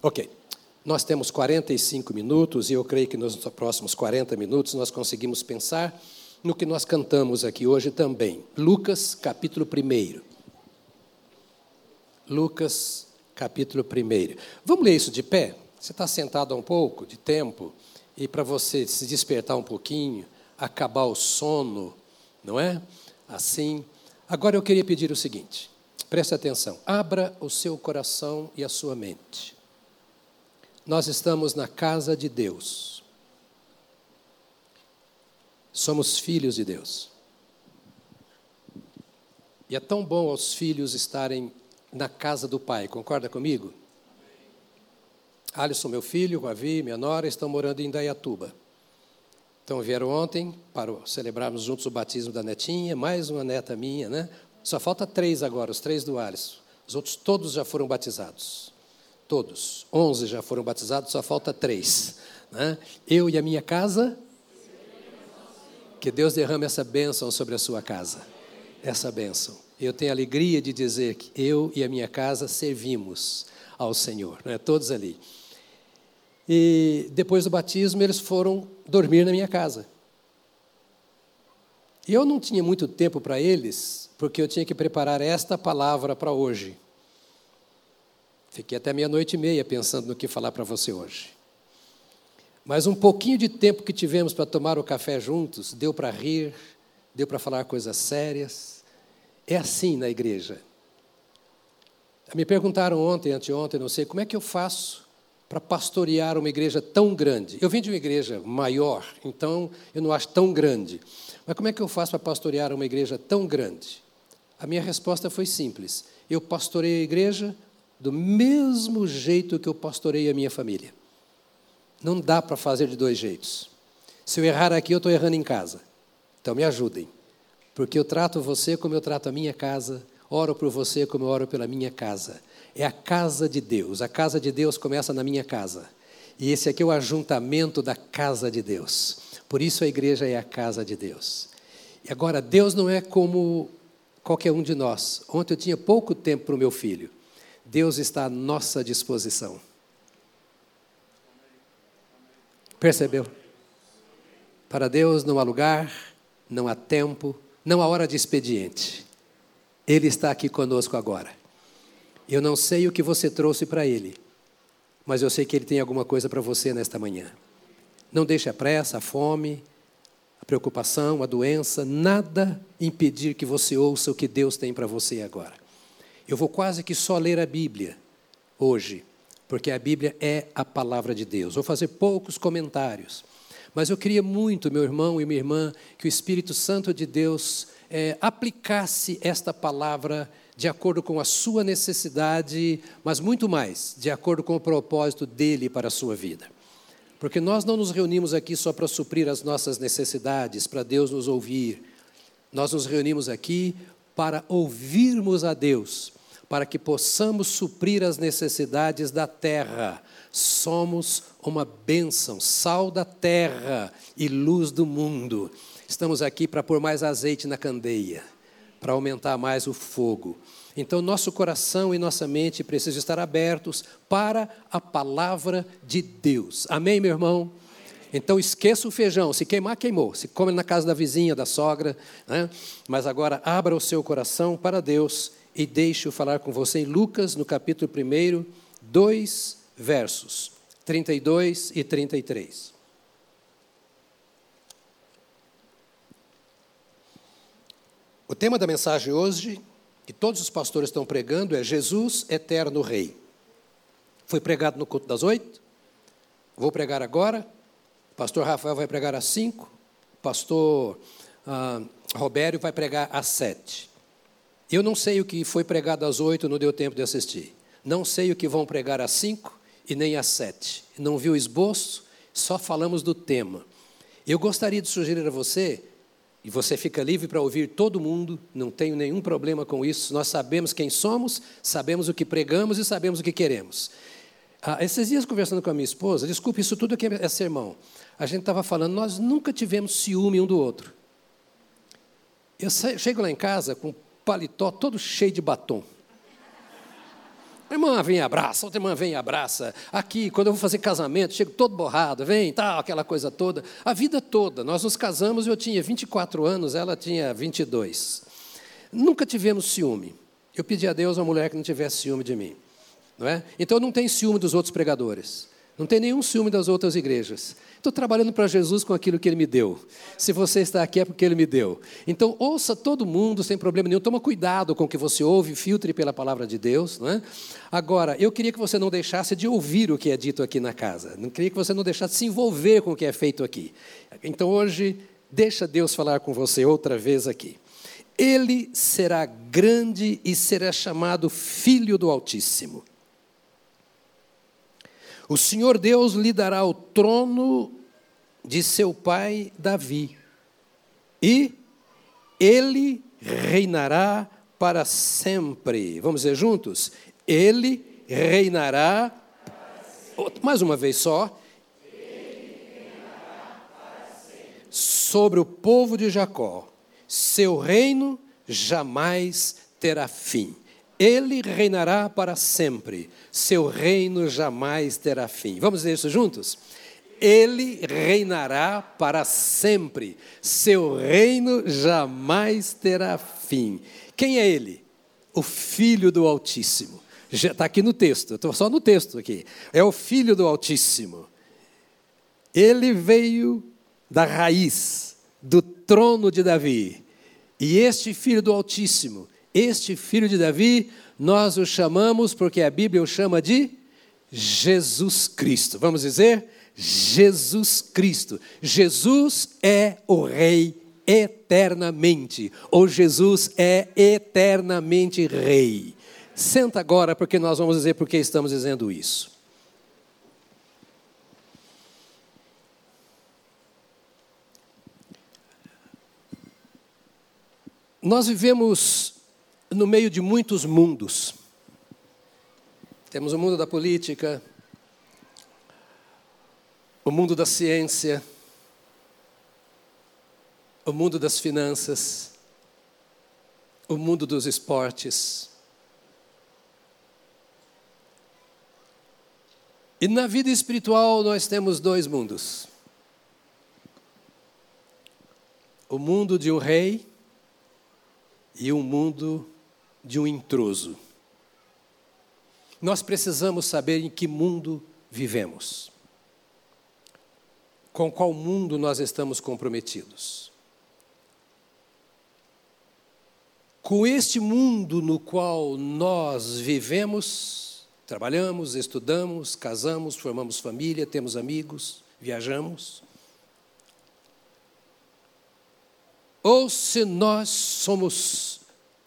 Ok. Nós temos 45 minutos e eu creio que nos próximos 40 minutos nós conseguimos pensar no que nós cantamos aqui hoje também. Lucas, capítulo 1. Lucas, capítulo 1. Vamos ler isso de pé? Você está sentado há um pouco de tempo e para você se despertar um pouquinho, acabar o sono, não é? Assim. Agora eu queria pedir o seguinte: preste atenção, abra o seu coração e a sua mente. Nós estamos na casa de Deus. Somos filhos de Deus. E é tão bom aos filhos estarem na casa do Pai, concorda comigo? Alisson, meu filho, Ravi, minha nora, estão morando em Dayatuba. Então vieram ontem para celebrarmos juntos o batismo da netinha, mais uma neta minha, né? Só falta três agora, os três do Alisson. Os outros todos já foram batizados. Todos. Onze já foram batizados, só falta três. Né? Eu e a minha casa. Que Deus derrame essa bênção sobre a sua casa. Essa bênção. Eu tenho alegria de dizer que eu e a minha casa servimos ao Senhor. Né? Todos ali. E depois do batismo, eles foram dormir na minha casa. E eu não tinha muito tempo para eles, porque eu tinha que preparar esta palavra para hoje. Fiquei até meia-noite e meia pensando no que falar para você hoje. Mas um pouquinho de tempo que tivemos para tomar o café juntos, deu para rir, deu para falar coisas sérias. É assim na igreja. Me perguntaram ontem, anteontem, não sei, como é que eu faço para pastorear uma igreja tão grande. Eu vim de uma igreja maior, então eu não acho tão grande. Mas como é que eu faço para pastorear uma igreja tão grande? A minha resposta foi simples. Eu pastorei a igreja do mesmo jeito que eu pastorei a minha família. Não dá para fazer de dois jeitos. Se eu errar aqui, eu estou errando em casa. Então me ajudem. Porque eu trato você como eu trato a minha casa, oro por você como eu oro pela minha casa é a casa de Deus. A casa de Deus começa na minha casa. E esse aqui é o ajuntamento da casa de Deus. Por isso a igreja é a casa de Deus. E agora, Deus não é como qualquer um de nós. Ontem eu tinha pouco tempo para o meu filho. Deus está à nossa disposição. Percebeu? Para Deus não há lugar, não há tempo, não há hora de expediente. Ele está aqui conosco agora. Eu não sei o que você trouxe para ele, mas eu sei que ele tem alguma coisa para você nesta manhã. Não deixe a pressa, a fome, a preocupação, a doença, nada impedir que você ouça o que Deus tem para você agora. Eu vou quase que só ler a Bíblia hoje, porque a Bíblia é a palavra de Deus. Vou fazer poucos comentários, mas eu queria muito, meu irmão e minha irmã, que o Espírito Santo de Deus é, aplicasse esta palavra de acordo com a sua necessidade, mas muito mais, de acordo com o propósito dele para a sua vida. Porque nós não nos reunimos aqui só para suprir as nossas necessidades, para Deus nos ouvir. Nós nos reunimos aqui para ouvirmos a Deus, para que possamos suprir as necessidades da terra. Somos uma bênção, sal da terra e luz do mundo. Estamos aqui para pôr mais azeite na candeia para aumentar mais o fogo. Então, nosso coração e nossa mente precisam estar abertos para a palavra de Deus. Amém, meu irmão? Então esqueça o feijão, se queimar, queimou. Se come na casa da vizinha, da sogra. Né? Mas agora abra o seu coração para Deus e deixe-o falar com você Lucas, no capítulo 1, dois versos, 32 e 33. O tema da mensagem hoje, que todos os pastores estão pregando, é Jesus, eterno Rei. Foi pregado no culto das oito, vou pregar agora. O pastor Rafael vai pregar às cinco, o pastor ah, Robério vai pregar às sete. Eu não sei o que foi pregado às oito, não deu tempo de assistir. Não sei o que vão pregar às cinco e nem às sete. Não vi o esboço, só falamos do tema. Eu gostaria de sugerir a você e você fica livre para ouvir todo mundo, não tenho nenhum problema com isso. Nós sabemos quem somos, sabemos o que pregamos e sabemos o que queremos. Ah, esses dias, conversando com a minha esposa, desculpe, isso tudo aqui é sermão. A gente estava falando, nós nunca tivemos ciúme um do outro. Eu chego lá em casa com paletó todo cheio de batom. irmã vem e abraça, outra irmã vem e abraça. Aqui, quando eu vou fazer casamento, chego todo borrado, vem, tal, aquela coisa toda. A vida toda. Nós nos casamos, eu tinha 24 anos, ela tinha 22. Nunca tivemos ciúme. Eu pedi a Deus uma mulher que não tivesse ciúme de mim. Não é? Então eu não tenho ciúme dos outros pregadores. Não tenho nenhum ciúme das outras igrejas. Estou trabalhando para Jesus com aquilo que Ele me deu. Se você está aqui é porque Ele me deu. Então, ouça todo mundo sem problema nenhum. Toma cuidado com o que você ouve, filtre pela palavra de Deus. Não é? Agora, eu queria que você não deixasse de ouvir o que é dito aqui na casa. Não queria que você não deixasse de se envolver com o que é feito aqui. Então, hoje, deixa Deus falar com você outra vez aqui. Ele será grande e será chamado Filho do Altíssimo. O Senhor Deus lhe dará o trono de seu pai Davi, e ele reinará para sempre. Vamos dizer juntos? Ele reinará. Mais uma vez só. Sobre o povo de Jacó. Seu reino jamais terá fim. Ele reinará para sempre, seu reino jamais terá fim. Vamos dizer isso juntos? Ele reinará para sempre, seu reino jamais terá fim. Quem é ele? O Filho do Altíssimo. Está aqui no texto, estou só no texto aqui. É o Filho do Altíssimo. Ele veio da raiz, do trono de Davi. E este Filho do Altíssimo este filho de Davi, nós o chamamos, porque a Bíblia o chama de Jesus Cristo. Vamos dizer? Jesus Cristo. Jesus é o Rei eternamente, ou Jesus é eternamente Rei. Senta agora, porque nós vamos dizer por que estamos dizendo isso. Nós vivemos no meio de muitos mundos. Temos o mundo da política, o mundo da ciência, o mundo das finanças, o mundo dos esportes. E na vida espiritual nós temos dois mundos: o mundo de um rei e o mundo de um intruso. Nós precisamos saber em que mundo vivemos. Com qual mundo nós estamos comprometidos. Com este mundo no qual nós vivemos, trabalhamos, estudamos, casamos, formamos família, temos amigos, viajamos. Ou se nós somos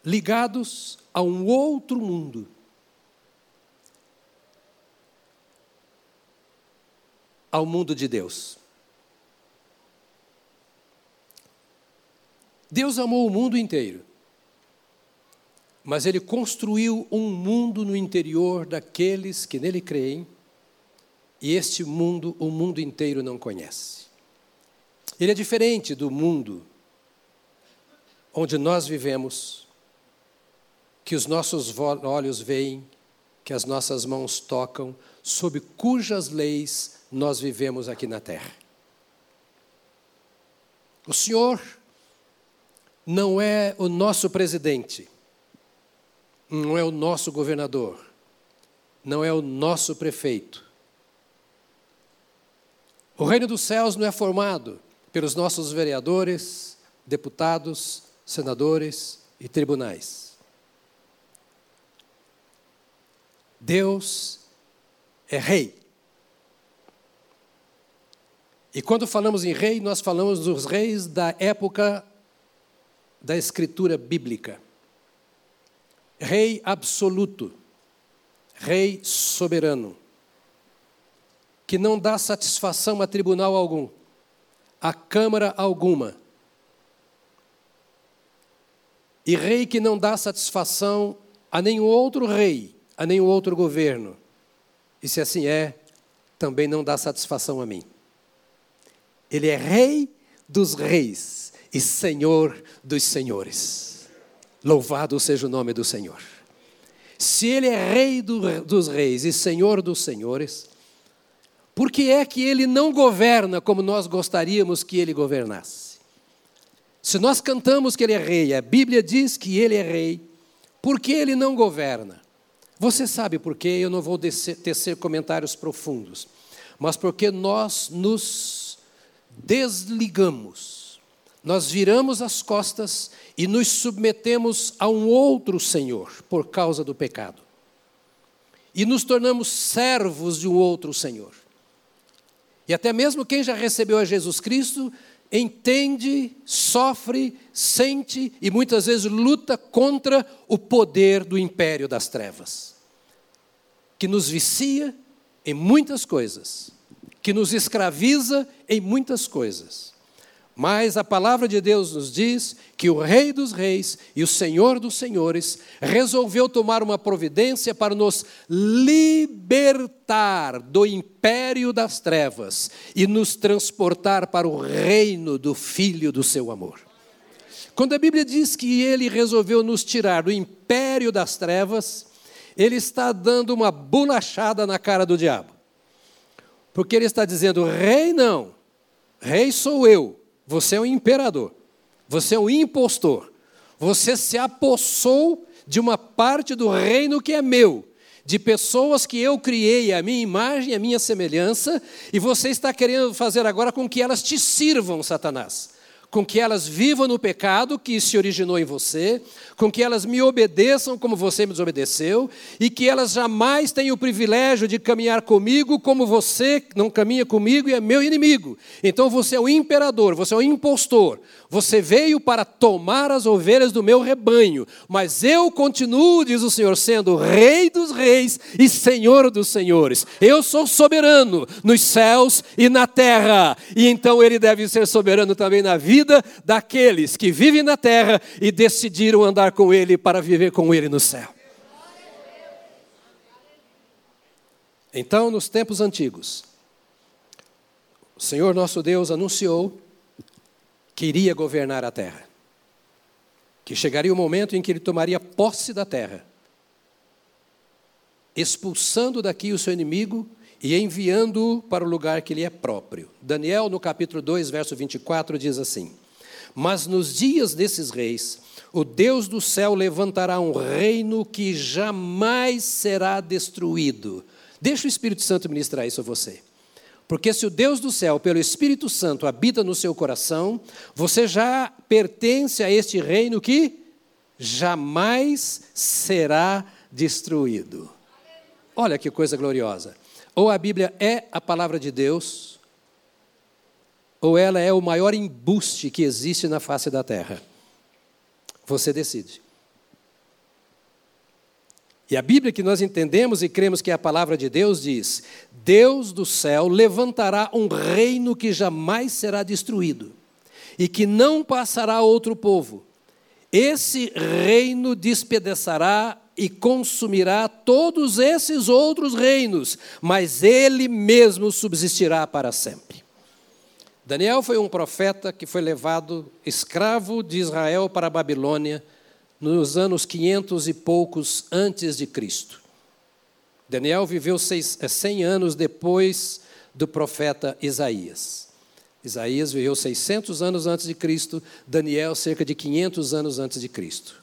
ligados a um outro mundo. Ao mundo de Deus. Deus amou o mundo inteiro, mas Ele construiu um mundo no interior daqueles que nele creem, e este mundo o mundo inteiro não conhece. Ele é diferente do mundo onde nós vivemos, que os nossos olhos veem, que as nossas mãos tocam, sob cujas leis nós vivemos aqui na terra. O Senhor não é o nosso presidente, não é o nosso governador, não é o nosso prefeito. O reino dos céus não é formado pelos nossos vereadores, deputados, senadores e tribunais. Deus é rei. E quando falamos em rei, nós falamos dos reis da época da escritura bíblica. Rei absoluto, rei soberano, que não dá satisfação a tribunal algum, a câmara alguma. E rei que não dá satisfação a nenhum outro rei, a nenhum outro governo. E se assim é, também não dá satisfação a mim. Ele é Rei dos Reis e Senhor dos Senhores. Louvado seja o nome do Senhor. se Ele é Rei do, dos Reis e Senhor dos Senhores, por que é que Ele não governa como nós gostaríamos que Ele governasse? Se nós cantamos que Ele é Rei, a Bíblia diz que Ele é Rei, por que Ele não governa? Você sabe por quê? Eu não vou tecer comentários profundos, mas porque nós nos desligamos, nós viramos as costas e nos submetemos a um outro Senhor por causa do pecado. E nos tornamos servos de um outro Senhor. E até mesmo quem já recebeu a Jesus Cristo entende, sofre, sente e muitas vezes luta contra o poder do império das trevas, que nos vicia em muitas coisas, que nos escraviza em muitas coisas. Mas a palavra de Deus nos diz que o Rei dos Reis e o Senhor dos Senhores resolveu tomar uma providência para nos libertar do império das trevas e nos transportar para o reino do Filho do seu amor. Quando a Bíblia diz que ele resolveu nos tirar do império das trevas, ele está dando uma bolachada na cara do diabo. Porque ele está dizendo: Rei não, Rei sou eu. Você é um imperador. Você é um impostor. Você se apossou de uma parte do reino que é meu, de pessoas que eu criei a minha imagem, a minha semelhança, e você está querendo fazer agora com que elas te sirvam, Satanás com que elas vivam no pecado que se originou em você, com que elas me obedeçam como você me desobedeceu, e que elas jamais tenham o privilégio de caminhar comigo como você não caminha comigo e é meu inimigo. Então você é o imperador, você é o impostor, você veio para tomar as ovelhas do meu rebanho, mas eu continuo, diz o Senhor, sendo Rei dos reis e Senhor dos senhores. Eu sou soberano nos céus e na terra, e então ele deve ser soberano também na vida vida daqueles que vivem na terra e decidiram andar com Ele para viver com Ele no céu. Então, nos tempos antigos, o Senhor nosso Deus anunciou que iria governar a terra, que chegaria o momento em que ele tomaria posse da terra, expulsando daqui o seu inimigo e enviando-o para o lugar que lhe é próprio. Daniel, no capítulo 2, verso 24, diz assim: Mas nos dias desses reis, o Deus do céu levantará um reino que jamais será destruído. Deixa o Espírito Santo ministrar isso a você. Porque se o Deus do céu, pelo Espírito Santo, habita no seu coração, você já pertence a este reino que jamais será destruído. Olha que coisa gloriosa. Ou a Bíblia é a palavra de Deus, ou ela é o maior embuste que existe na face da terra. Você decide. E a Bíblia que nós entendemos e cremos que é a palavra de Deus diz: Deus do céu levantará um reino que jamais será destruído e que não passará a outro povo. Esse reino despedaçará e consumirá todos esses outros reinos, mas ele mesmo subsistirá para sempre. Daniel foi um profeta que foi levado escravo de Israel para a Babilônia nos anos 500 e poucos antes de Cristo. Daniel viveu seis, 100 eh, anos depois do profeta Isaías. Isaías viveu 600 anos antes de Cristo, Daniel cerca de 500 anos antes de Cristo.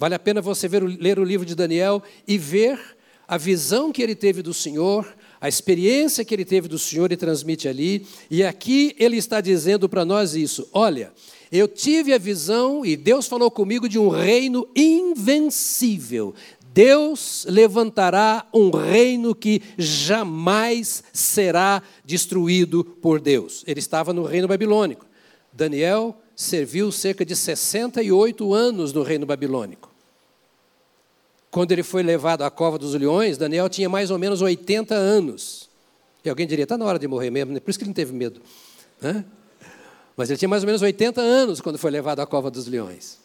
Vale a pena você ver, ler o livro de Daniel e ver a visão que ele teve do Senhor, a experiência que ele teve do Senhor e transmite ali. E aqui ele está dizendo para nós isso: olha, eu tive a visão e Deus falou comigo de um reino invencível. Deus levantará um reino que jamais será destruído por Deus. Ele estava no reino babilônico. Daniel serviu cerca de 68 anos no reino babilônico. Quando ele foi levado à cova dos leões, Daniel tinha mais ou menos 80 anos. E alguém diria, está na hora de morrer mesmo, né? por isso que ele não teve medo. Né? Mas ele tinha mais ou menos 80 anos quando foi levado à cova dos leões.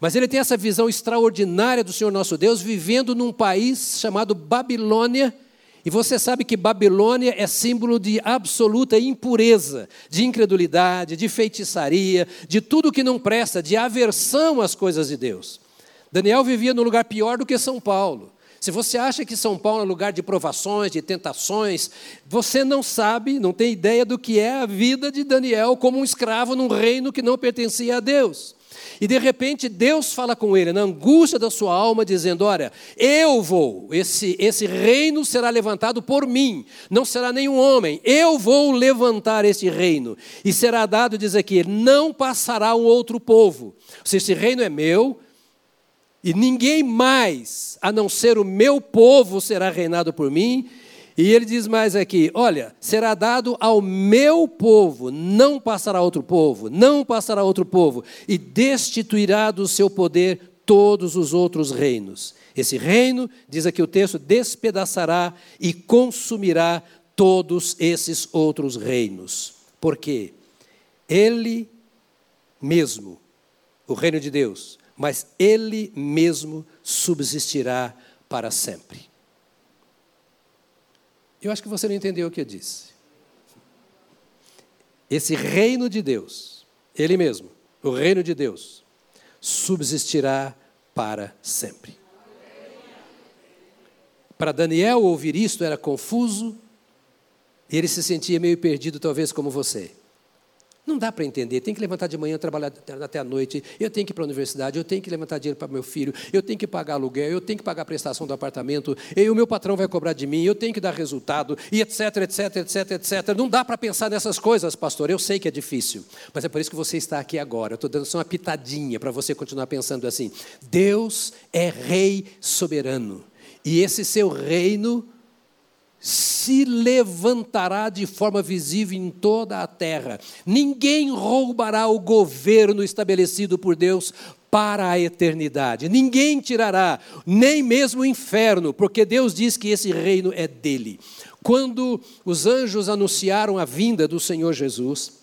Mas ele tem essa visão extraordinária do Senhor nosso Deus, vivendo num país chamado Babilônia. E você sabe que Babilônia é símbolo de absoluta impureza, de incredulidade, de feitiçaria, de tudo que não presta, de aversão às coisas de Deus. Daniel vivia num lugar pior do que São Paulo. Se você acha que São Paulo é lugar de provações, de tentações, você não sabe, não tem ideia do que é a vida de Daniel como um escravo num reino que não pertencia a Deus. E de repente Deus fala com ele, na angústia da sua alma, dizendo: Olha, eu vou, esse, esse reino será levantado por mim, não será nenhum homem, eu vou levantar esse reino. E será dado, diz aqui, não passará um outro povo. Se esse reino é meu, e ninguém mais, a não ser o meu povo, será reinado por mim. E ele diz mais aqui: olha, será dado ao meu povo, não passará outro povo, não passará outro povo, e destituirá do seu poder todos os outros reinos. Esse reino, diz aqui o texto, despedaçará e consumirá todos esses outros reinos. Por quê? Ele mesmo, o reino de Deus, mas ele mesmo subsistirá para sempre. Eu acho que você não entendeu o que eu disse. Esse reino de Deus, ele mesmo, o reino de Deus, subsistirá para sempre. Para Daniel ouvir isto era confuso, e ele se sentia meio perdido, talvez como você. Não dá para entender. Tem que levantar de manhã, trabalhar até a noite. Eu tenho que ir para a universidade, eu tenho que levantar dinheiro para meu filho, eu tenho que pagar aluguel, eu tenho que pagar a prestação do apartamento, e o meu patrão vai cobrar de mim, eu tenho que dar resultado, e etc, etc, etc, etc. Não dá para pensar nessas coisas, pastor. Eu sei que é difícil, mas é por isso que você está aqui agora. Eu estou dando só uma pitadinha para você continuar pensando assim. Deus é rei soberano. E esse seu reino se levantará de forma visível em toda a terra. Ninguém roubará o governo estabelecido por Deus para a eternidade. Ninguém tirará, nem mesmo o inferno, porque Deus diz que esse reino é dele. Quando os anjos anunciaram a vinda do Senhor Jesus,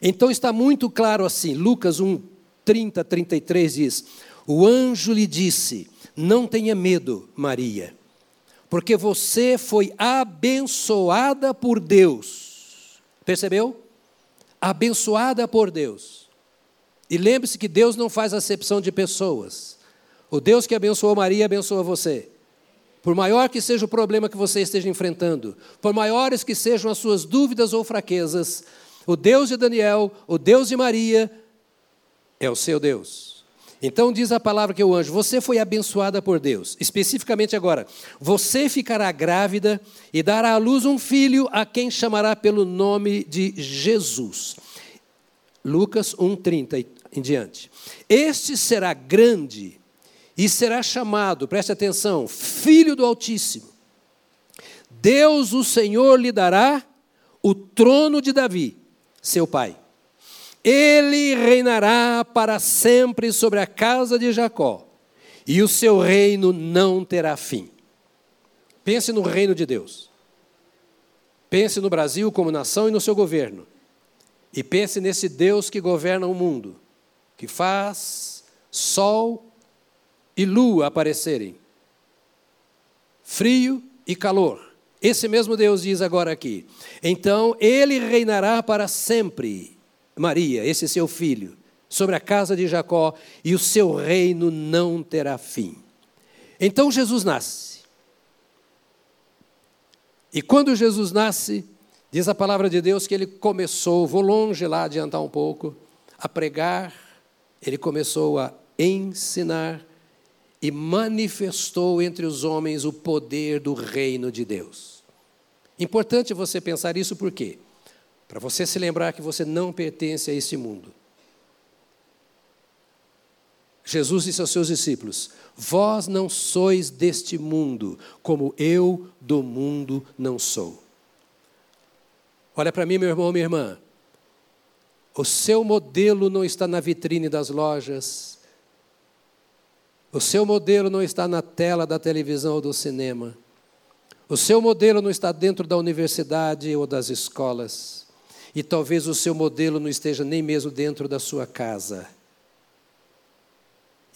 então está muito claro assim, Lucas 1, 30, 33 diz: O anjo lhe disse: Não tenha medo, Maria porque você foi abençoada por Deus. Percebeu? Abençoada por Deus. E lembre-se que Deus não faz acepção de pessoas. O Deus que abençoou Maria abençoa você. Por maior que seja o problema que você esteja enfrentando, por maiores que sejam as suas dúvidas ou fraquezas, o Deus de Daniel, o Deus de Maria, é o seu Deus. Então diz a palavra que o anjo, você foi abençoada por Deus. Especificamente agora, você ficará grávida e dará à luz um filho a quem chamará pelo nome de Jesus. Lucas 1:30 em diante. Este será grande e será chamado, preste atenção, filho do Altíssimo. Deus, o Senhor, lhe dará o trono de Davi, seu pai ele reinará para sempre sobre a casa de Jacó, e o seu reino não terá fim. Pense no reino de Deus. Pense no Brasil como nação e no seu governo. E pense nesse Deus que governa o mundo, que faz sol e lua aparecerem, frio e calor. Esse mesmo Deus diz agora aqui: então ele reinará para sempre Maria, esse seu filho, sobre a casa de Jacó, e o seu reino não terá fim. Então Jesus nasce. E quando Jesus nasce, diz a palavra de Deus que ele começou, vou longe lá adiantar um pouco, a pregar, ele começou a ensinar e manifestou entre os homens o poder do reino de Deus. Importante você pensar isso por quê? Para você se lembrar que você não pertence a esse mundo. Jesus disse aos seus discípulos: Vós não sois deste mundo, como eu do mundo não sou. Olha para mim, meu irmão, minha irmã. O seu modelo não está na vitrine das lojas. O seu modelo não está na tela da televisão ou do cinema. O seu modelo não está dentro da universidade ou das escolas e talvez o seu modelo não esteja nem mesmo dentro da sua casa.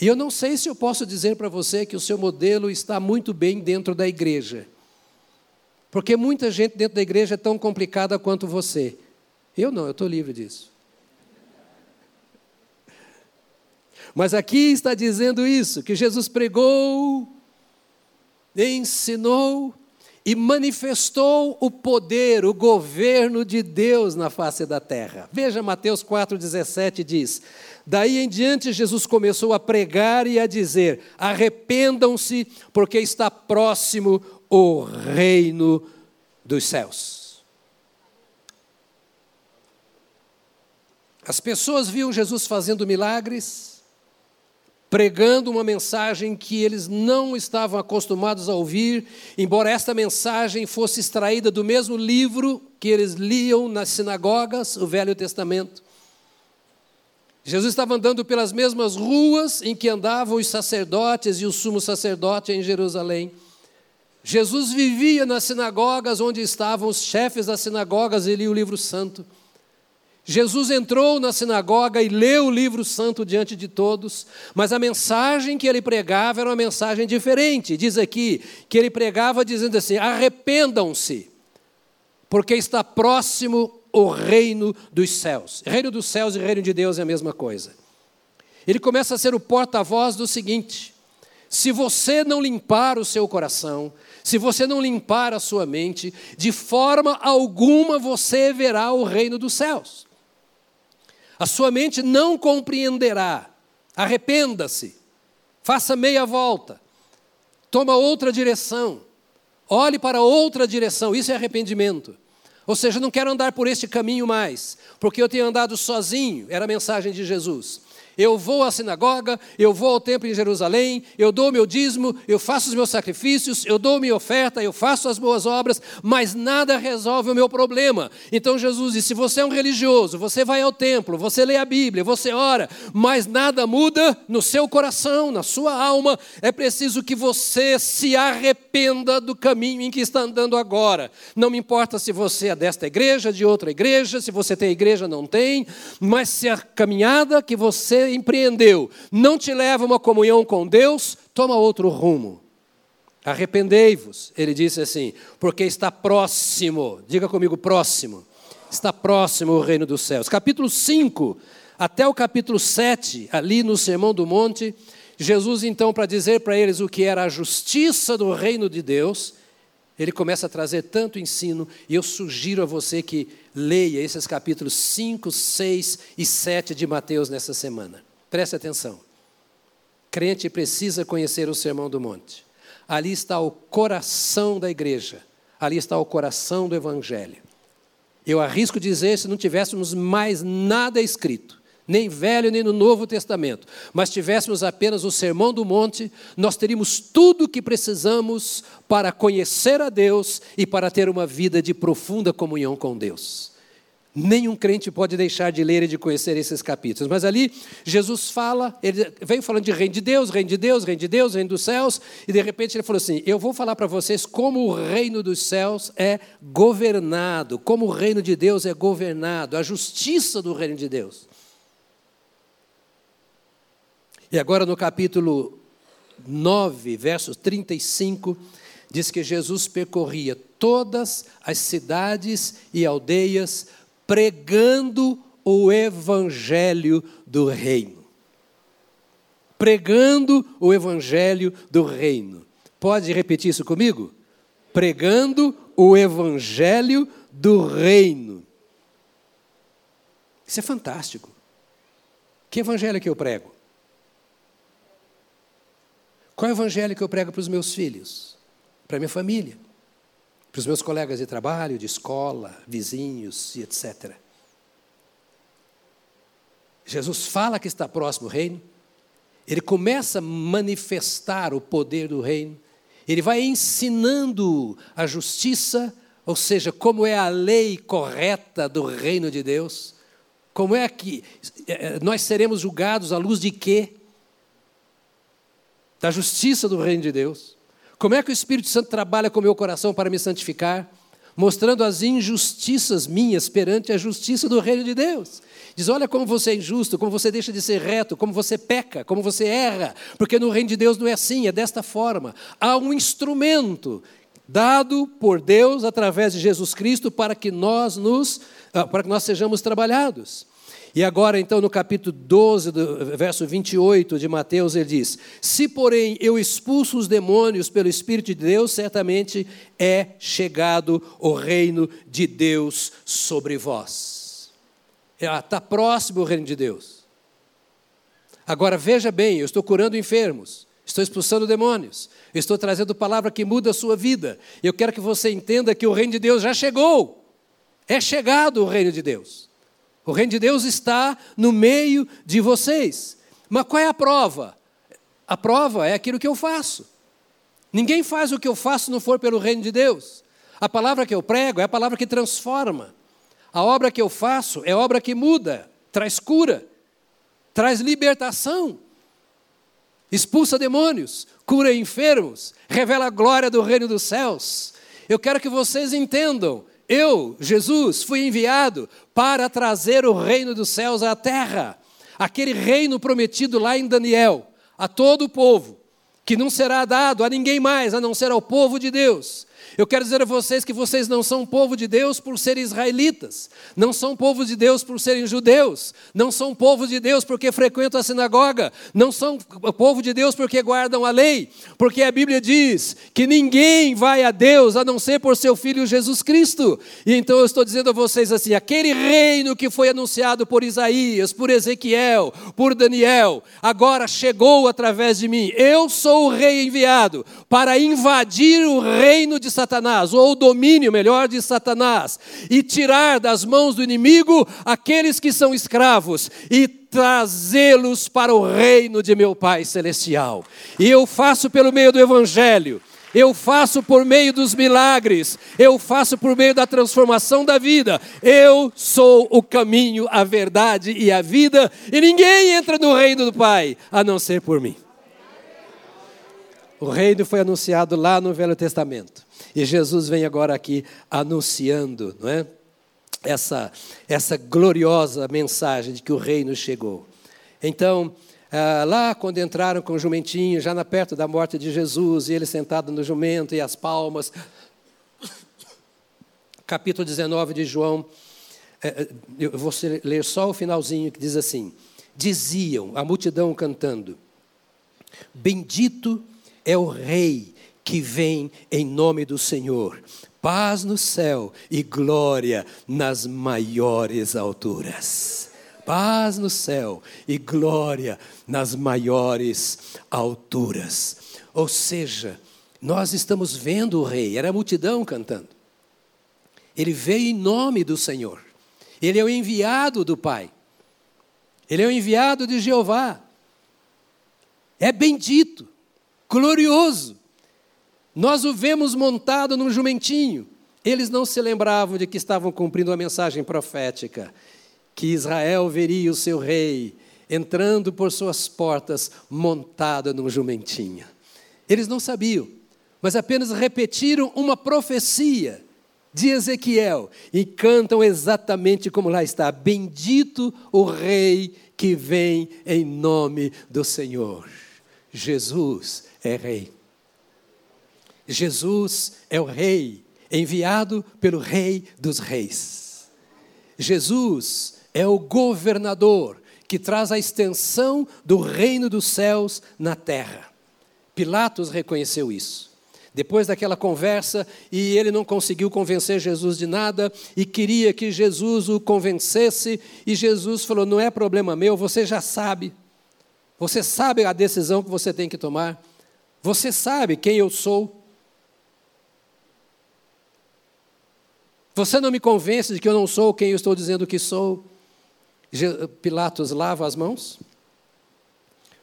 E eu não sei se eu posso dizer para você que o seu modelo está muito bem dentro da igreja. Porque muita gente dentro da igreja é tão complicada quanto você. Eu não, eu estou livre disso. Mas aqui está dizendo isso, que Jesus pregou ensinou e manifestou o poder, o governo de Deus na face da terra. Veja Mateus 4,17 diz: Daí em diante Jesus começou a pregar e a dizer: Arrependam-se, porque está próximo o reino dos céus. As pessoas viam Jesus fazendo milagres, pregando uma mensagem que eles não estavam acostumados a ouvir, embora esta mensagem fosse extraída do mesmo livro que eles liam nas sinagogas, o Velho Testamento. Jesus estava andando pelas mesmas ruas em que andavam os sacerdotes e o sumo sacerdote em Jerusalém. Jesus vivia nas sinagogas onde estavam os chefes das sinagogas e lia o livro santo. Jesus entrou na sinagoga e leu o livro santo diante de todos, mas a mensagem que ele pregava era uma mensagem diferente. Diz aqui que ele pregava dizendo assim: arrependam-se, porque está próximo o reino dos céus. Reino dos céus e reino de Deus é a mesma coisa. Ele começa a ser o porta-voz do seguinte: se você não limpar o seu coração, se você não limpar a sua mente, de forma alguma você verá o reino dos céus. A sua mente não compreenderá. Arrependa-se. Faça meia volta. Toma outra direção. Olhe para outra direção. Isso é arrependimento. Ou seja, não quero andar por este caminho mais, porque eu tenho andado sozinho, era a mensagem de Jesus. Eu vou à sinagoga, eu vou ao templo em Jerusalém, eu dou meu dízimo, eu faço os meus sacrifícios, eu dou minha oferta, eu faço as boas obras, mas nada resolve o meu problema. Então Jesus disse: se você é um religioso, você vai ao templo, você lê a Bíblia, você ora, mas nada muda no seu coração, na sua alma, é preciso que você se arrependa do caminho em que está andando agora. Não me importa se você é desta igreja, de outra igreja, se você tem igreja, não tem, mas se a caminhada que você empreendeu não te leva a uma comunhão com Deus, toma outro rumo. Arrependei-vos, ele disse assim, porque está próximo, diga comigo, próximo, está próximo o reino dos céus. Capítulo 5, até o capítulo 7, ali no Sermão do Monte, Jesus, então, para dizer para eles o que era a justiça do reino de Deus, ele começa a trazer tanto ensino, e eu sugiro a você que leia esses capítulos 5, 6 e 7 de Mateus nessa semana. Preste atenção. Crente precisa conhecer o Sermão do Monte. Ali está o coração da igreja, ali está o coração do Evangelho. Eu arrisco dizer, se não tivéssemos mais nada escrito, nem Velho nem no Novo Testamento, mas tivéssemos apenas o Sermão do Monte, nós teríamos tudo o que precisamos para conhecer a Deus e para ter uma vida de profunda comunhão com Deus. Nenhum crente pode deixar de ler e de conhecer esses capítulos. Mas ali Jesus fala, ele veio falando de reino de Deus, reino de Deus, reino de Deus, reino dos céus, e de repente ele falou assim: Eu vou falar para vocês como o reino dos céus é governado, como o reino de Deus é governado, a justiça do reino de Deus. E agora no capítulo 9, versos 35, diz que Jesus percorria todas as cidades e aldeias pregando o evangelho do reino. Pregando o evangelho do reino. Pode repetir isso comigo? Pregando o evangelho do reino. Isso é fantástico. Que evangelho que eu prego? Qual é o evangelho que eu prego para os meus filhos? Para minha família? Para os meus colegas de trabalho, de escola, vizinhos e etc. Jesus fala que está próximo o reino, ele começa a manifestar o poder do reino, ele vai ensinando a justiça, ou seja, como é a lei correta do reino de Deus, como é que eh, nós seremos julgados à luz de quê? Da justiça do reino de Deus. Como é que o Espírito Santo trabalha com o meu coração para me santificar? Mostrando as injustiças minhas perante a justiça do reino de Deus. Diz: olha como você é injusto, como você deixa de ser reto, como você peca, como você erra, porque no reino de Deus não é assim, é desta forma. Há um instrumento dado por Deus através de Jesus Cristo para que nós nos, ah, para que nós sejamos trabalhados. E agora, então, no capítulo 12, do, verso 28 de Mateus, ele diz: Se, porém, eu expulso os demônios pelo Espírito de Deus, certamente é chegado o reino de Deus sobre vós. Está próximo o reino de Deus. Agora, veja bem: eu estou curando enfermos, estou expulsando demônios, estou trazendo palavra que muda a sua vida. Eu quero que você entenda que o reino de Deus já chegou. É chegado o reino de Deus. O reino de Deus está no meio de vocês. Mas qual é a prova? A prova é aquilo que eu faço. Ninguém faz o que eu faço se não for pelo reino de Deus. A palavra que eu prego é a palavra que transforma. A obra que eu faço é obra que muda, traz cura, traz libertação, expulsa demônios, cura enfermos, revela a glória do reino dos céus. Eu quero que vocês entendam eu, Jesus, fui enviado para trazer o reino dos céus à terra, aquele reino prometido lá em Daniel, a todo o povo, que não será dado a ninguém mais a não ser ao povo de Deus. Eu quero dizer a vocês que vocês não são povo de Deus por serem israelitas, não são povo de Deus por serem judeus, não são povo de Deus porque frequentam a sinagoga, não são povo de Deus porque guardam a lei, porque a Bíblia diz que ninguém vai a Deus a não ser por seu filho Jesus Cristo. E então eu estou dizendo a vocês assim: aquele reino que foi anunciado por Isaías, por Ezequiel, por Daniel, agora chegou através de mim. Eu sou o rei enviado para invadir o reino de Satanás Satanás, ou o domínio melhor de Satanás, e tirar das mãos do inimigo aqueles que são escravos e trazê-los para o reino de meu Pai celestial. E eu faço pelo meio do evangelho eu faço por meio dos milagres, eu faço por meio da transformação da vida. Eu sou o caminho, a verdade e a vida, e ninguém entra no reino do Pai a não ser por mim. O reino foi anunciado lá no Velho Testamento. E Jesus vem agora aqui anunciando, não é? Essa, essa gloriosa mensagem de que o reino chegou. Então, ah, lá quando entraram com o jumentinho, já na perto da morte de Jesus, e ele sentado no jumento e as palmas, capítulo 19 de João, eh, eh, eu vou ler só o finalzinho que diz assim: Diziam a multidão cantando: Bendito é o Rei que vem em nome do Senhor. Paz no céu e glória nas maiores alturas. Paz no céu e glória nas maiores alturas. Ou seja, nós estamos vendo o rei, era a multidão cantando. Ele veio em nome do Senhor. Ele é o enviado do Pai. Ele é o enviado de Jeová. É bendito glorioso. Nós o vemos montado num jumentinho. Eles não se lembravam de que estavam cumprindo a mensagem profética, que Israel veria o seu rei entrando por suas portas montado num jumentinho. Eles não sabiam, mas apenas repetiram uma profecia de Ezequiel e cantam exatamente como lá está: Bendito o Rei que vem em nome do Senhor. Jesus é rei. Jesus é o rei, enviado pelo Rei dos Reis. Jesus é o governador que traz a extensão do reino dos céus na terra. Pilatos reconheceu isso. Depois daquela conversa, e ele não conseguiu convencer Jesus de nada, e queria que Jesus o convencesse, e Jesus falou: Não é problema meu, você já sabe. Você sabe a decisão que você tem que tomar. Você sabe quem eu sou. Você não me convence de que eu não sou quem eu estou dizendo que sou. Pilatos lava as mãos.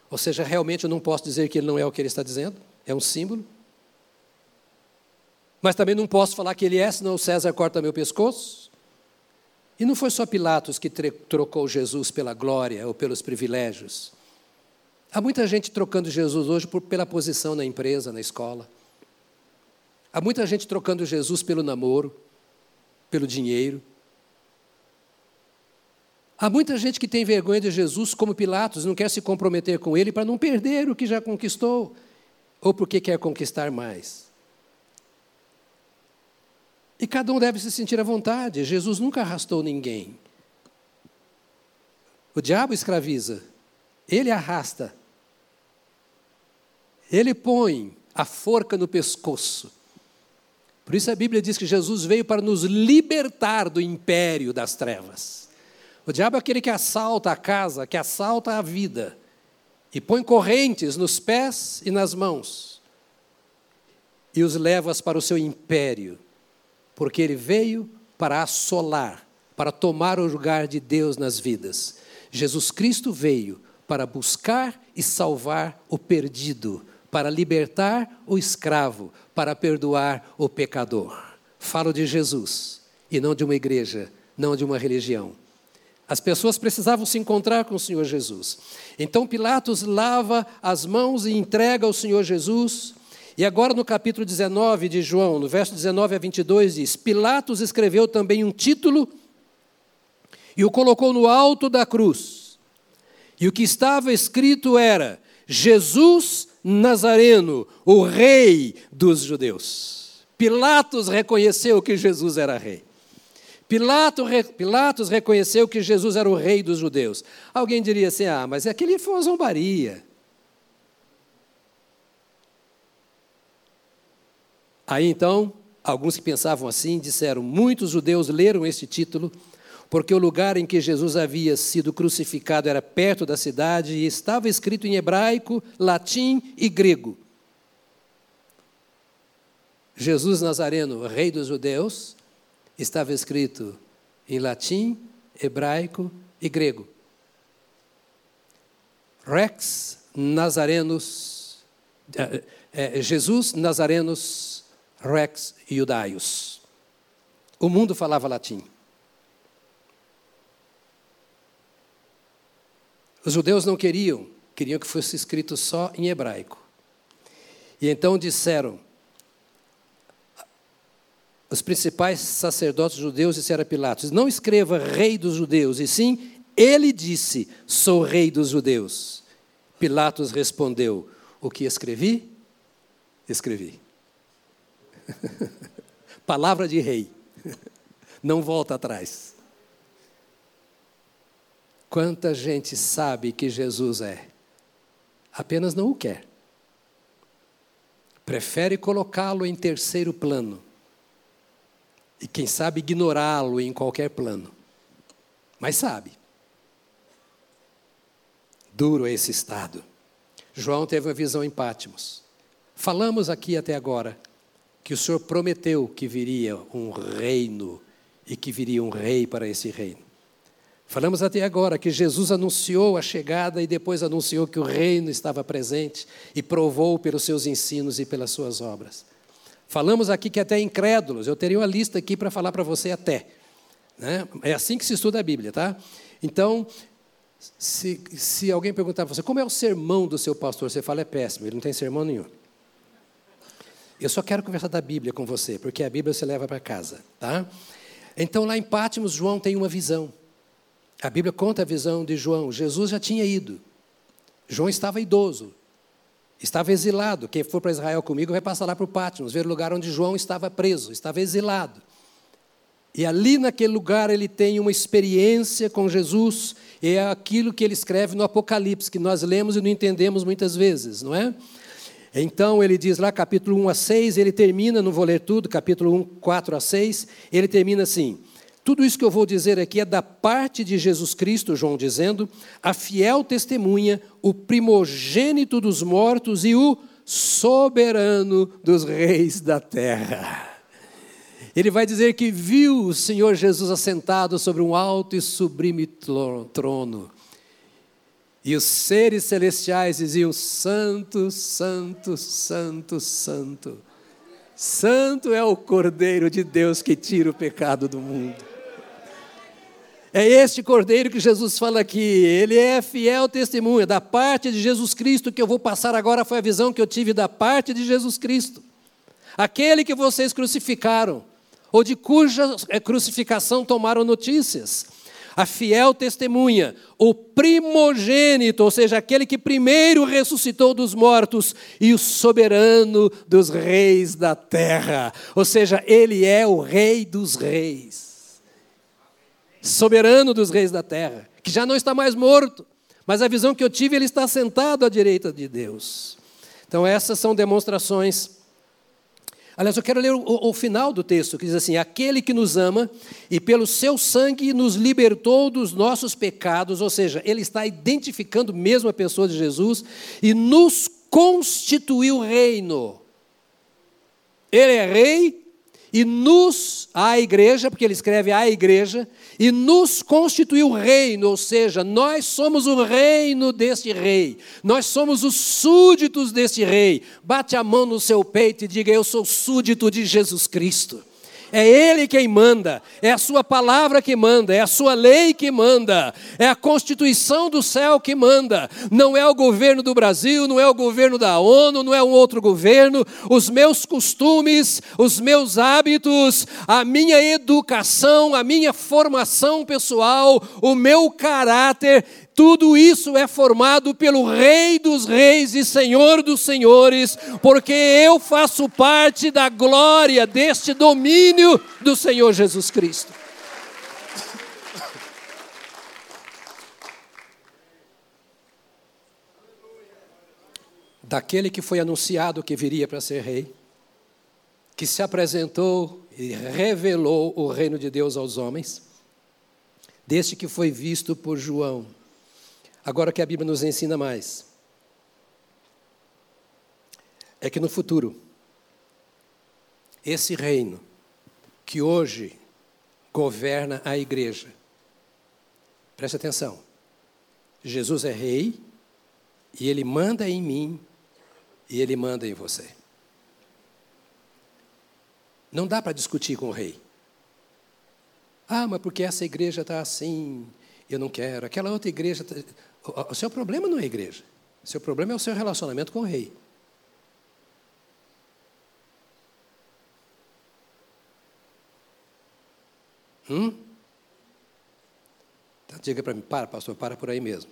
Ou seja, realmente eu não posso dizer que ele não é o que ele está dizendo. É um símbolo. Mas também não posso falar que ele é, senão o César corta meu pescoço. E não foi só Pilatos que trocou Jesus pela glória ou pelos privilégios. Há muita gente trocando Jesus hoje por, pela posição na empresa, na escola. Há muita gente trocando Jesus pelo namoro, pelo dinheiro. Há muita gente que tem vergonha de Jesus, como Pilatos, não quer se comprometer com ele para não perder o que já conquistou, ou porque quer conquistar mais. E cada um deve se sentir à vontade. Jesus nunca arrastou ninguém. O diabo escraviza, ele arrasta, ele põe a forca no pescoço. Por isso a Bíblia diz que Jesus veio para nos libertar do império das trevas. O diabo é aquele que assalta a casa, que assalta a vida, e põe correntes nos pés e nas mãos, e os leva para o seu império, porque ele veio para assolar, para tomar o lugar de Deus nas vidas. Jesus Cristo veio para buscar e salvar o perdido, para libertar o escravo, para perdoar o pecador. Falo de Jesus e não de uma igreja, não de uma religião. As pessoas precisavam se encontrar com o Senhor Jesus. Então Pilatos lava as mãos e entrega ao Senhor Jesus. E agora no capítulo 19 de João, no verso 19 a 22, diz: Pilatos escreveu também um título e o colocou no alto da cruz. E o que estava escrito era: Jesus Nazareno, o rei dos judeus. Pilatos reconheceu que Jesus era rei. Pilato, Pilatos reconheceu que Jesus era o rei dos judeus. Alguém diria assim: ah, mas aquele foi uma zombaria. Aí então, alguns que pensavam assim disseram: muitos judeus leram este título, porque o lugar em que Jesus havia sido crucificado era perto da cidade e estava escrito em hebraico, latim e grego. Jesus Nazareno, rei dos judeus, estava escrito em latim, hebraico e grego. Rex Nazarenos, é, é, Jesus Nazarenos Rex Judaios. O mundo falava latim. Os judeus não queriam, queriam que fosse escrito só em hebraico. E então disseram: os principais sacerdotes judeus disseram a Pilatos: Não escreva rei dos judeus, e sim, ele disse: Sou rei dos judeus. Pilatos respondeu: O que escrevi? Escrevi. Palavra de rei. Não volta atrás. Quanta gente sabe que Jesus é, apenas não o quer. Prefere colocá-lo em terceiro plano e quem sabe ignorá-lo em qualquer plano. Mas sabe. Duro é esse estado. João teve uma visão em Pátimos. Falamos aqui até agora que o Senhor prometeu que viria um reino e que viria um rei para esse reino. Falamos até agora que Jesus anunciou a chegada e depois anunciou que o reino estava presente e provou pelos seus ensinos e pelas suas obras. Falamos aqui que até incrédulos, eu teria uma lista aqui para falar para você até. Né? É assim que se estuda a Bíblia, tá? Então, se, se alguém perguntar para você, como é o sermão do seu pastor? Você fala, é péssimo, ele não tem sermão nenhum. Eu só quero conversar da Bíblia com você, porque a Bíblia você leva para casa, tá? Então, lá em Pátimos, João tem uma visão. A Bíblia conta a visão de João. Jesus já tinha ido. João estava idoso. Estava exilado. Quem for para Israel comigo vai passar lá para o Patmos, ver o lugar onde João estava preso, estava exilado. E ali naquele lugar ele tem uma experiência com Jesus, e é aquilo que ele escreve no Apocalipse, que nós lemos e não entendemos muitas vezes, não é? Então ele diz lá, capítulo 1 a 6, ele termina, não vou ler tudo, capítulo 1, 4 a 6, ele termina assim: tudo isso que eu vou dizer aqui é da parte de Jesus Cristo, João dizendo, a fiel testemunha, o primogênito dos mortos e o soberano dos reis da terra. Ele vai dizer que viu o Senhor Jesus assentado sobre um alto e sublime trono. E os seres celestiais diziam: Santo, Santo, Santo, Santo. Santo é o Cordeiro de Deus que tira o pecado do mundo. É este cordeiro que Jesus fala aqui. Ele é fiel testemunha da parte de Jesus Cristo que eu vou passar agora foi a visão que eu tive da parte de Jesus Cristo. Aquele que vocês crucificaram, ou de cuja é, crucificação tomaram notícias. A fiel testemunha, o primogênito, ou seja, aquele que primeiro ressuscitou dos mortos e o soberano dos reis da terra. Ou seja, ele é o rei dos reis. Soberano dos reis da terra, que já não está mais morto, mas a visão que eu tive, ele está sentado à direita de Deus. Então, essas são demonstrações. Aliás, eu quero ler o, o, final do texto, que diz assim: Aquele que nos ama e pelo seu sangue nos libertou dos nossos pecados, ou seja, ele está identificando mesmo a pessoa de Jesus e nos constituiu reino. Ele é rei e nos, a igreja, porque ele escreve a igreja, e nos constituiu reino, ou seja, nós somos o reino deste rei, nós somos os súditos deste rei. Bate a mão no seu peito e diga: Eu sou súdito de Jesus Cristo. É Ele quem manda, é a Sua palavra que manda, é a Sua lei que manda, é a Constituição do céu que manda. Não é o governo do Brasil, não é o governo da ONU, não é um outro governo. Os meus costumes, os meus hábitos, a minha educação, a minha formação pessoal, o meu caráter tudo isso é formado pelo Rei dos Reis e Senhor dos Senhores, porque eu faço parte da glória deste domínio do Senhor Jesus Cristo. Daquele que foi anunciado que viria para ser rei, que se apresentou e revelou o reino de Deus aos homens, deste que foi visto por João Agora que a Bíblia nos ensina mais é que no futuro esse reino que hoje governa a igreja. Preste atenção. Jesus é rei e ele manda em mim e ele manda em você. Não dá para discutir com o rei. Ah, mas porque essa igreja está assim, eu não quero. Aquela outra igreja. Tá... O seu problema não é a igreja. O seu problema é o seu relacionamento com o rei. Hum? Então, diga para mim, para, pastor, para por aí mesmo.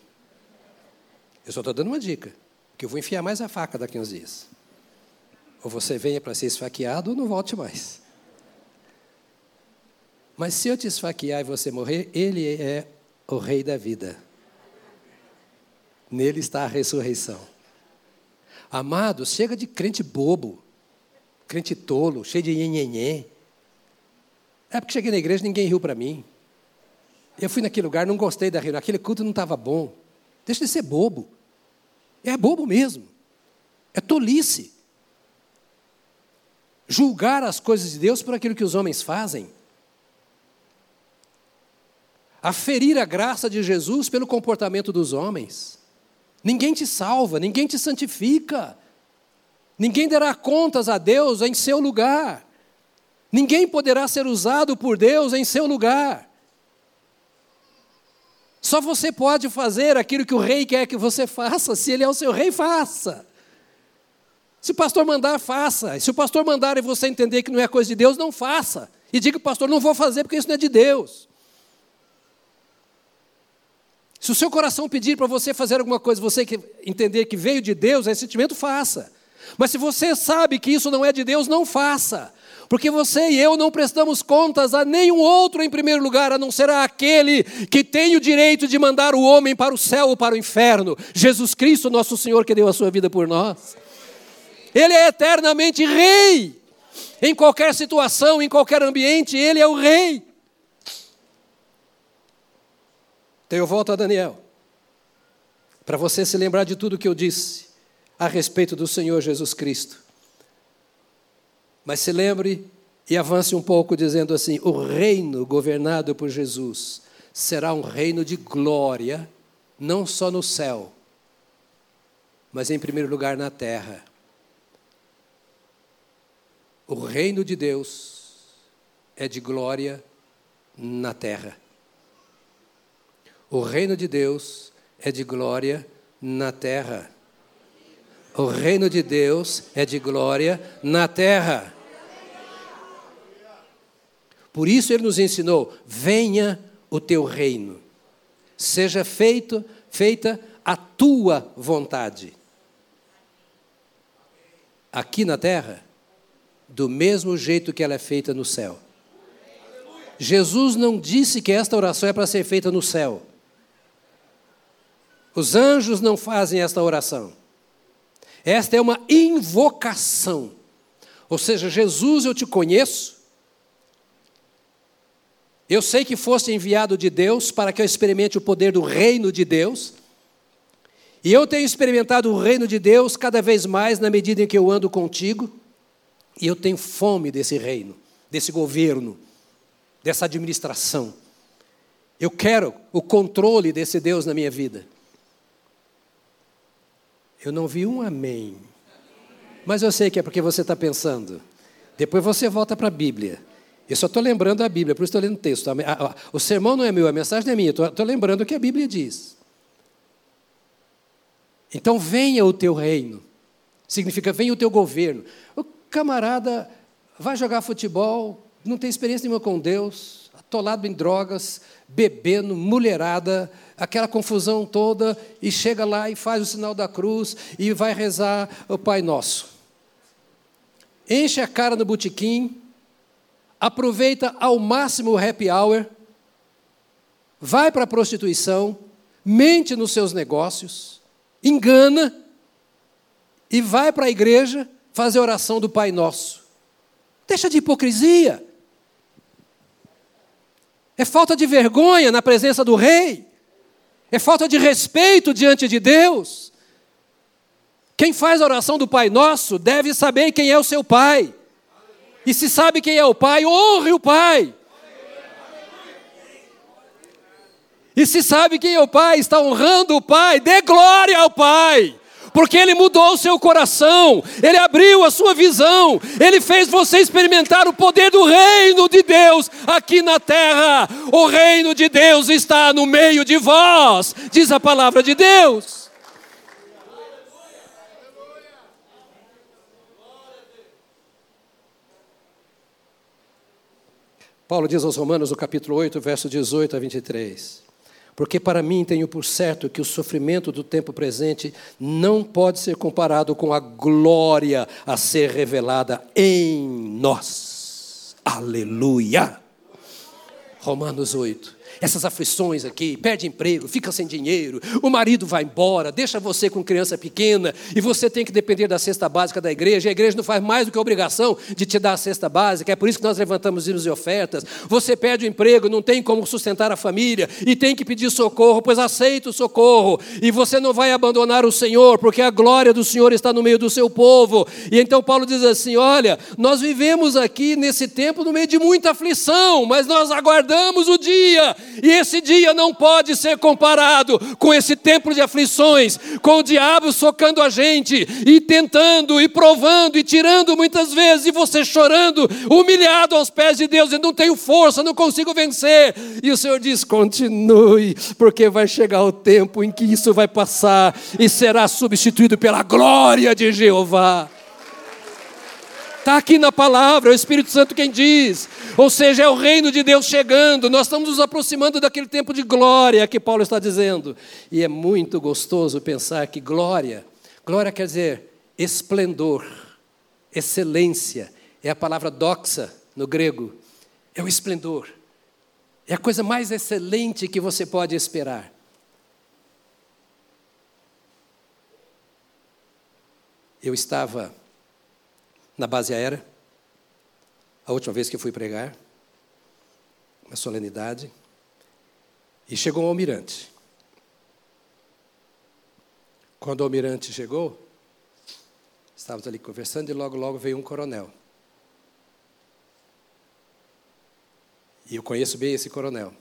Eu só estou dando uma dica, que eu vou enfiar mais a faca daqui uns dias. Ou você venha para ser esfaqueado ou não volte mais. Mas se eu te esfaquear e você morrer, ele é o Rei da vida. Nele está a ressurreição. Amados, chega de crente bobo, crente tolo, cheio de nhenhenhé. É porque cheguei na igreja e ninguém riu para mim. Eu fui naquele lugar, não gostei da reunião, aquele culto não estava bom. Deixa de ser bobo. É bobo mesmo. É tolice. Julgar as coisas de Deus por aquilo que os homens fazem a ferir a graça de Jesus pelo comportamento dos homens. Ninguém te salva, ninguém te santifica. Ninguém dará contas a Deus em seu lugar. Ninguém poderá ser usado por Deus em seu lugar. Só você pode fazer aquilo que o rei quer que você faça. Se ele é o seu rei, faça. Se o pastor mandar, faça. E se o pastor mandar e você entender que não é coisa de Deus, não faça. E diga, pastor, não vou fazer porque isso não é de Deus. Se o seu coração pedir para você fazer alguma coisa, você que entender que veio de Deus, é sentimento, faça. Mas se você sabe que isso não é de Deus, não faça. Porque você e eu não prestamos contas a nenhum outro em primeiro lugar, a não ser aquele que tem o direito de mandar o homem para o céu ou para o inferno. Jesus Cristo, nosso Senhor, que deu a sua vida por nós. Ele é eternamente rei. Em qualquer situação, em qualquer ambiente, ele é o rei. Então eu volto a Daniel, para você se lembrar de tudo que eu disse a respeito do Senhor Jesus Cristo. Mas se lembre e avance um pouco dizendo assim: o reino governado por Jesus será um reino de glória, não só no céu, mas em primeiro lugar na terra. O reino de Deus é de glória na terra. O reino de Deus é de glória na terra. O reino de Deus é de glória na terra. Por isso ele nos ensinou: venha o teu reino. Seja feito, feita a tua vontade. Aqui na terra, do mesmo jeito que ela é feita no céu. Jesus não disse que esta oração é para ser feita no céu. Os anjos não fazem esta oração. Esta é uma invocação. Ou seja, Jesus, eu te conheço. Eu sei que foste enviado de Deus para que eu experimente o poder do reino de Deus. E eu tenho experimentado o reino de Deus cada vez mais na medida em que eu ando contigo. E eu tenho fome desse reino, desse governo, dessa administração. Eu quero o controle desse Deus na minha vida. Eu não vi um amém. Mas eu sei que é porque você está pensando. Depois você volta para a Bíblia. Eu só estou lembrando a Bíblia, por isso estou lendo o texto. O sermão não é meu, a mensagem não é minha. Estou lembrando o que a Bíblia diz. Então venha o teu reino. Significa venha o teu governo. O camarada vai jogar futebol, não tem experiência nenhuma com Deus, atolado em drogas, bebendo, mulherada, aquela confusão toda, e chega lá e faz o sinal da cruz e vai rezar o Pai Nosso. Enche a cara no botequim, aproveita ao máximo o happy hour, vai para a prostituição, mente nos seus negócios, engana e vai para a igreja fazer a oração do Pai Nosso. Deixa de hipocrisia. É falta de vergonha na presença do rei. É falta de respeito diante de Deus. Quem faz a oração do Pai Nosso deve saber quem é o seu Pai. E se sabe quem é o Pai, honre o Pai. E se sabe quem é o Pai, está honrando o Pai, dê glória ao Pai porque Ele mudou o seu coração, Ele abriu a sua visão, Ele fez você experimentar o poder do reino de Deus aqui na terra. O reino de Deus está no meio de vós, diz a palavra de Deus. Paulo diz aos Romanos, no capítulo 8, verso 18 a 23. Porque para mim tenho por certo que o sofrimento do tempo presente não pode ser comparado com a glória a ser revelada em nós. Aleluia! Romanos 8 essas aflições aqui, perde emprego, fica sem dinheiro, o marido vai embora, deixa você com criança pequena e você tem que depender da cesta básica da igreja. A igreja não faz mais do que a obrigação de te dar a cesta básica, é por isso que nós levantamos hinos e ofertas. Você perde o emprego, não tem como sustentar a família e tem que pedir socorro, pois aceita o socorro e você não vai abandonar o Senhor, porque a glória do Senhor está no meio do seu povo. E então Paulo diz assim: Olha, nós vivemos aqui nesse tempo no meio de muita aflição, mas nós aguardamos o dia e esse dia não pode ser comparado com esse tempo de aflições, com o diabo socando a gente e tentando e provando e tirando muitas vezes, e você chorando, humilhado aos pés de Deus, e não tenho força, não consigo vencer. E o Senhor diz: continue, porque vai chegar o tempo em que isso vai passar e será substituído pela glória de Jeová. Está aqui na palavra, é o Espírito Santo quem diz. Ou seja, é o reino de Deus chegando. Nós estamos nos aproximando daquele tempo de glória que Paulo está dizendo. E é muito gostoso pensar que glória, glória quer dizer esplendor, excelência. É a palavra doxa no grego. É o esplendor. É a coisa mais excelente que você pode esperar. Eu estava na base aérea, a última vez que fui pregar, uma solenidade, e chegou um almirante. Quando o almirante chegou, estávamos ali conversando e logo, logo veio um coronel. E eu conheço bem esse coronel.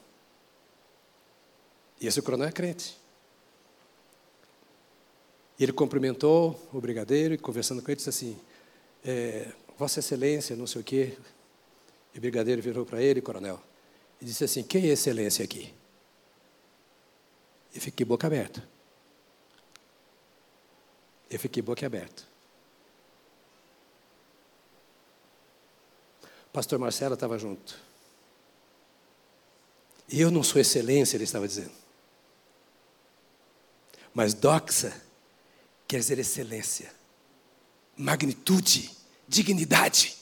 E esse coronel é crente. Ele cumprimentou o brigadeiro e, conversando com ele, disse assim: é, Vossa Excelência, não sei o quê. E o brigadeiro virou para ele, coronel, e disse assim: Quem é Excelência aqui? E fiquei boca aberta. Eu fiquei boca aberta. pastor Marcelo estava junto. E eu não sou excelência, ele estava dizendo. Mas doxa quer dizer excelência, magnitude dignidade.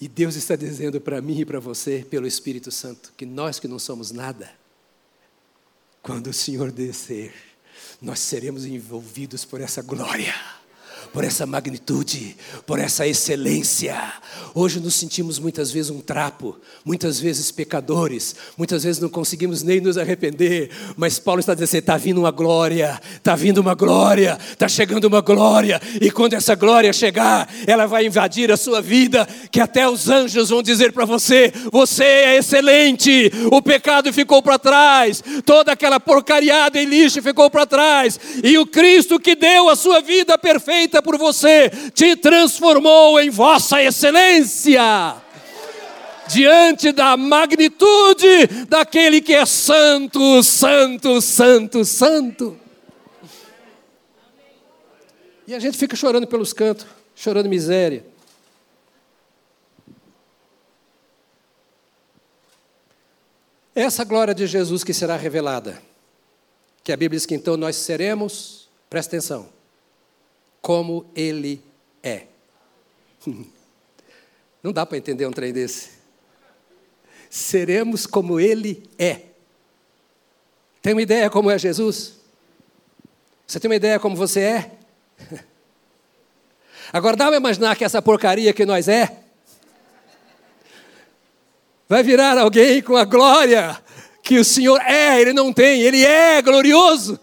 E Deus está dizendo para mim e para você, pelo Espírito Santo, que nós que não somos nada, quando o Senhor descer, nós seremos envolvidos por essa glória por essa magnitude, por essa excelência. Hoje nos sentimos muitas vezes um trapo, muitas vezes pecadores, muitas vezes não conseguimos nem nos arrepender, mas Paulo está dizendo: está vindo uma glória, está vindo uma glória, está chegando uma glória, e quando essa glória chegar, ela vai invadir a sua vida, que até os anjos vão dizer para você: você é excelente, o pecado ficou para trás, toda aquela porcariada e lixo ficou para trás, e o Cristo que deu a sua vida perfeita por você te transformou em vossa excelência. Diante da magnitude daquele que é santo, santo, santo, santo. E a gente fica chorando pelos cantos, chorando miséria. Essa glória de Jesus que será revelada, que a Bíblia diz que então nós seremos, presta atenção, como ele é. Não dá para entender um trem desse. Seremos como ele é. Tem uma ideia como é Jesus? Você tem uma ideia como você é? Agora dá para imaginar que essa porcaria que nós é vai virar alguém com a glória que o Senhor é, ele não tem, ele é glorioso.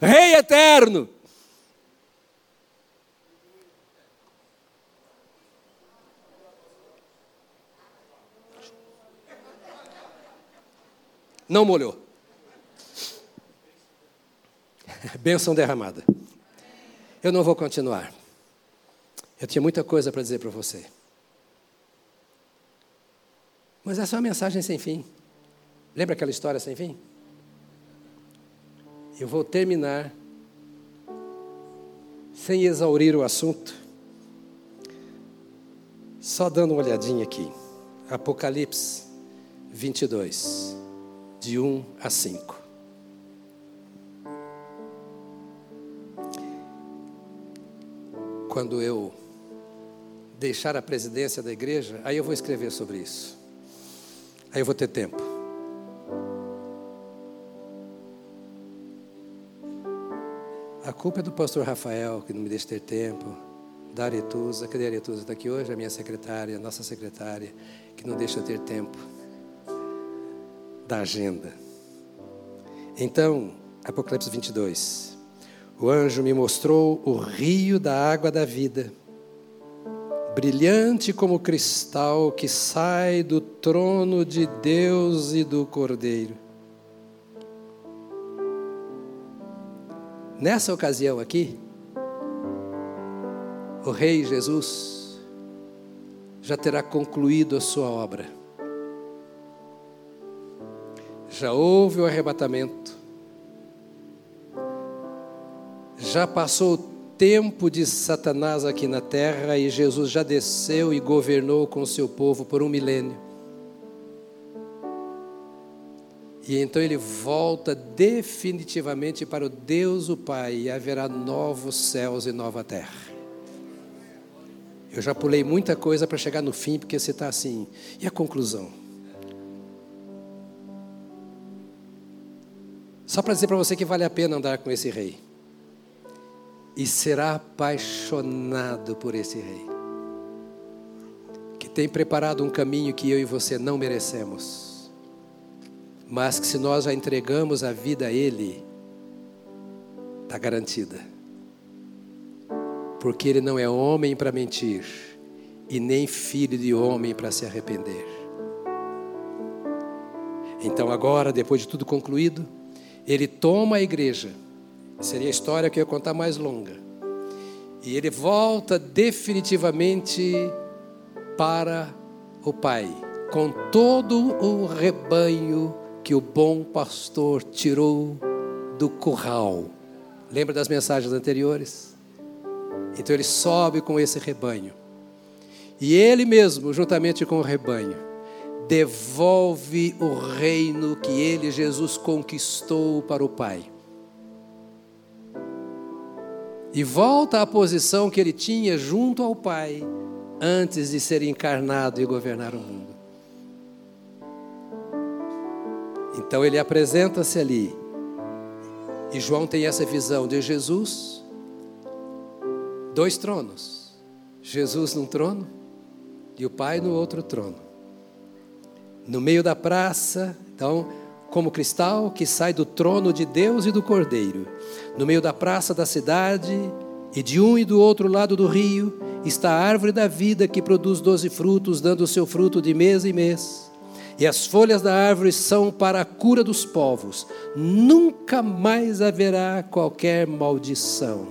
Rei eterno. Não molhou. Bênção derramada. Eu não vou continuar. Eu tinha muita coisa para dizer para você. Mas essa é uma mensagem sem fim. Lembra aquela história sem fim? Eu vou terminar sem exaurir o assunto, só dando uma olhadinha aqui. Apocalipse 22 de 1 a 5. Quando eu deixar a presidência da igreja, aí eu vou escrever sobre isso. Aí eu vou ter tempo. A culpa é do pastor Rafael, que não me deixa ter tempo. Da Aretusa, cadê a Aretusa? Está aqui hoje, a minha secretária, a nossa secretária, que não deixa eu ter tempo da agenda. Então, Apocalipse 22. O anjo me mostrou o rio da água da vida, brilhante como cristal que sai do trono de Deus e do Cordeiro. Nessa ocasião aqui, o Rei Jesus já terá concluído a sua obra já houve o arrebatamento, já passou o tempo de Satanás aqui na terra e Jesus já desceu e governou com o seu povo por um milênio. E então ele volta definitivamente para o Deus o Pai e haverá novos céus e nova terra. Eu já pulei muita coisa para chegar no fim, porque você está assim. E a conclusão? Só para dizer para você que vale a pena andar com esse rei. E será apaixonado por esse rei. Que tem preparado um caminho que eu e você não merecemos. Mas que se nós já entregamos a vida a Ele, está garantida. Porque Ele não é homem para mentir, e nem filho de homem para se arrepender. Então, agora, depois de tudo concluído, ele toma a igreja, seria a história que eu ia contar mais longa, e ele volta definitivamente para o Pai, com todo o rebanho que o bom pastor tirou do curral. Lembra das mensagens anteriores? Então ele sobe com esse rebanho. E ele mesmo, juntamente com o rebanho, devolve o reino que ele, Jesus, conquistou para o Pai. E volta à posição que ele tinha junto ao Pai, antes de ser encarnado e governar o mundo. Então ele apresenta-se ali. E João tem essa visão de Jesus, dois tronos. Jesus num trono e o Pai no outro trono. No meio da praça, então, como cristal que sai do trono de Deus e do Cordeiro. No meio da praça da cidade, e de um e do outro lado do rio, está a árvore da vida que produz doze frutos, dando o seu fruto de mês em mês. E as folhas da árvore são para a cura dos povos. Nunca mais haverá qualquer maldição.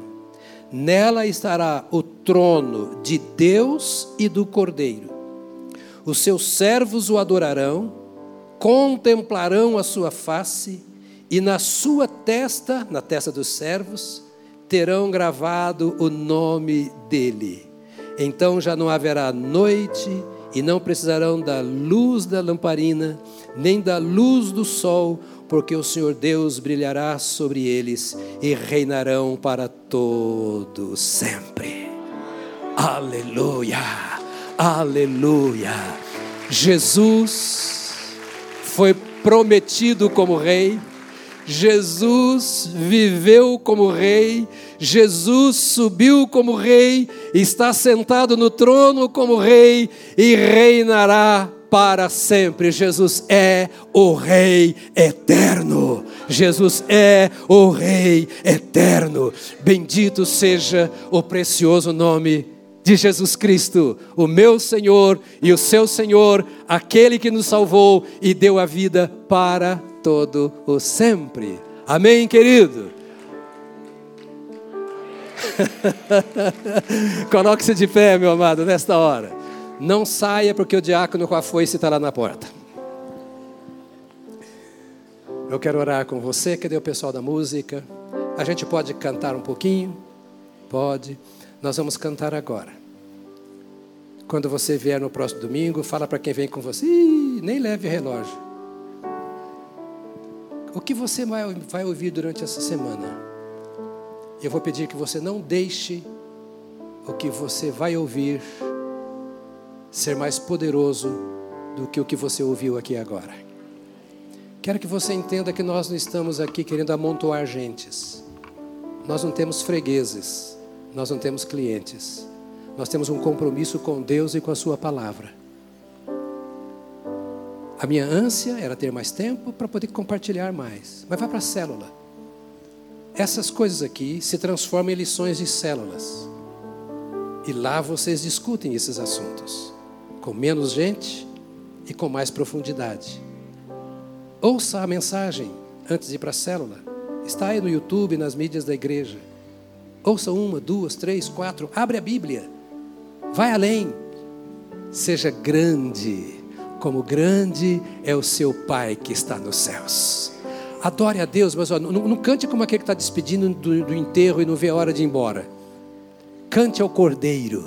Nela estará o trono de Deus e do Cordeiro. Os seus servos o adorarão, contemplarão a sua face, e na sua testa, na testa dos servos, terão gravado o nome dele. Então já não haverá noite, e não precisarão da luz da lamparina, nem da luz do sol, porque o Senhor Deus brilhará sobre eles e reinarão para todo sempre. Aleluia! Aleluia! Jesus foi prometido como rei. Jesus viveu como rei, Jesus subiu como rei, está sentado no trono como rei e reinará para sempre. Jesus é o Rei eterno. Jesus é o Rei eterno. Bendito seja o precioso nome de Jesus Cristo, o meu Senhor e o seu Senhor, aquele que nos salvou e deu a vida para todo o sempre. Amém, querido? Coloque-se de pé, meu amado, nesta hora. Não saia porque o diácono com a foice está lá na porta. Eu quero orar com você. Cadê o pessoal da música? A gente pode cantar um pouquinho? Pode. Nós vamos cantar agora. Quando você vier no próximo domingo, fala para quem vem com você. Ih, nem leve relógio. O que você vai, ouvir durante essa semana? Eu vou pedir que você não deixe o que você vai ouvir ser mais poderoso do que o que você ouviu aqui agora. Quero que você entenda que nós não estamos aqui querendo amontoar gentes. Nós não temos fregueses, nós não temos clientes. Nós temos um compromisso com Deus e com a Sua palavra. A minha ânsia era ter mais tempo para poder compartilhar mais. Mas vai para a célula. Essas coisas aqui se transformam em lições de células. E lá vocês discutem esses assuntos com menos gente e com mais profundidade. Ouça a mensagem antes de ir para a célula. Está aí no YouTube, nas mídias da igreja. Ouça uma, duas, três, quatro. Abre a Bíblia. Vai além. Seja grande, como grande é o seu Pai que está nos céus. Adore a Deus, mas ó, não, não, cante como aquele que está despedindo do, do enterro e não vê a hora de ir embora. Cante ao Cordeiro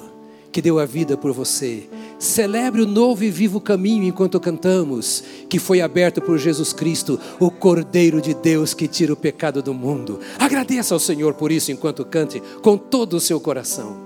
que deu a vida por você Celebre o novo e vivo caminho enquanto cantamos, que foi aberto por Jesus Cristo, o Cordeiro de Deus que tira o pecado do mundo. Agradeça ao Senhor por isso enquanto cante com todo o seu coração.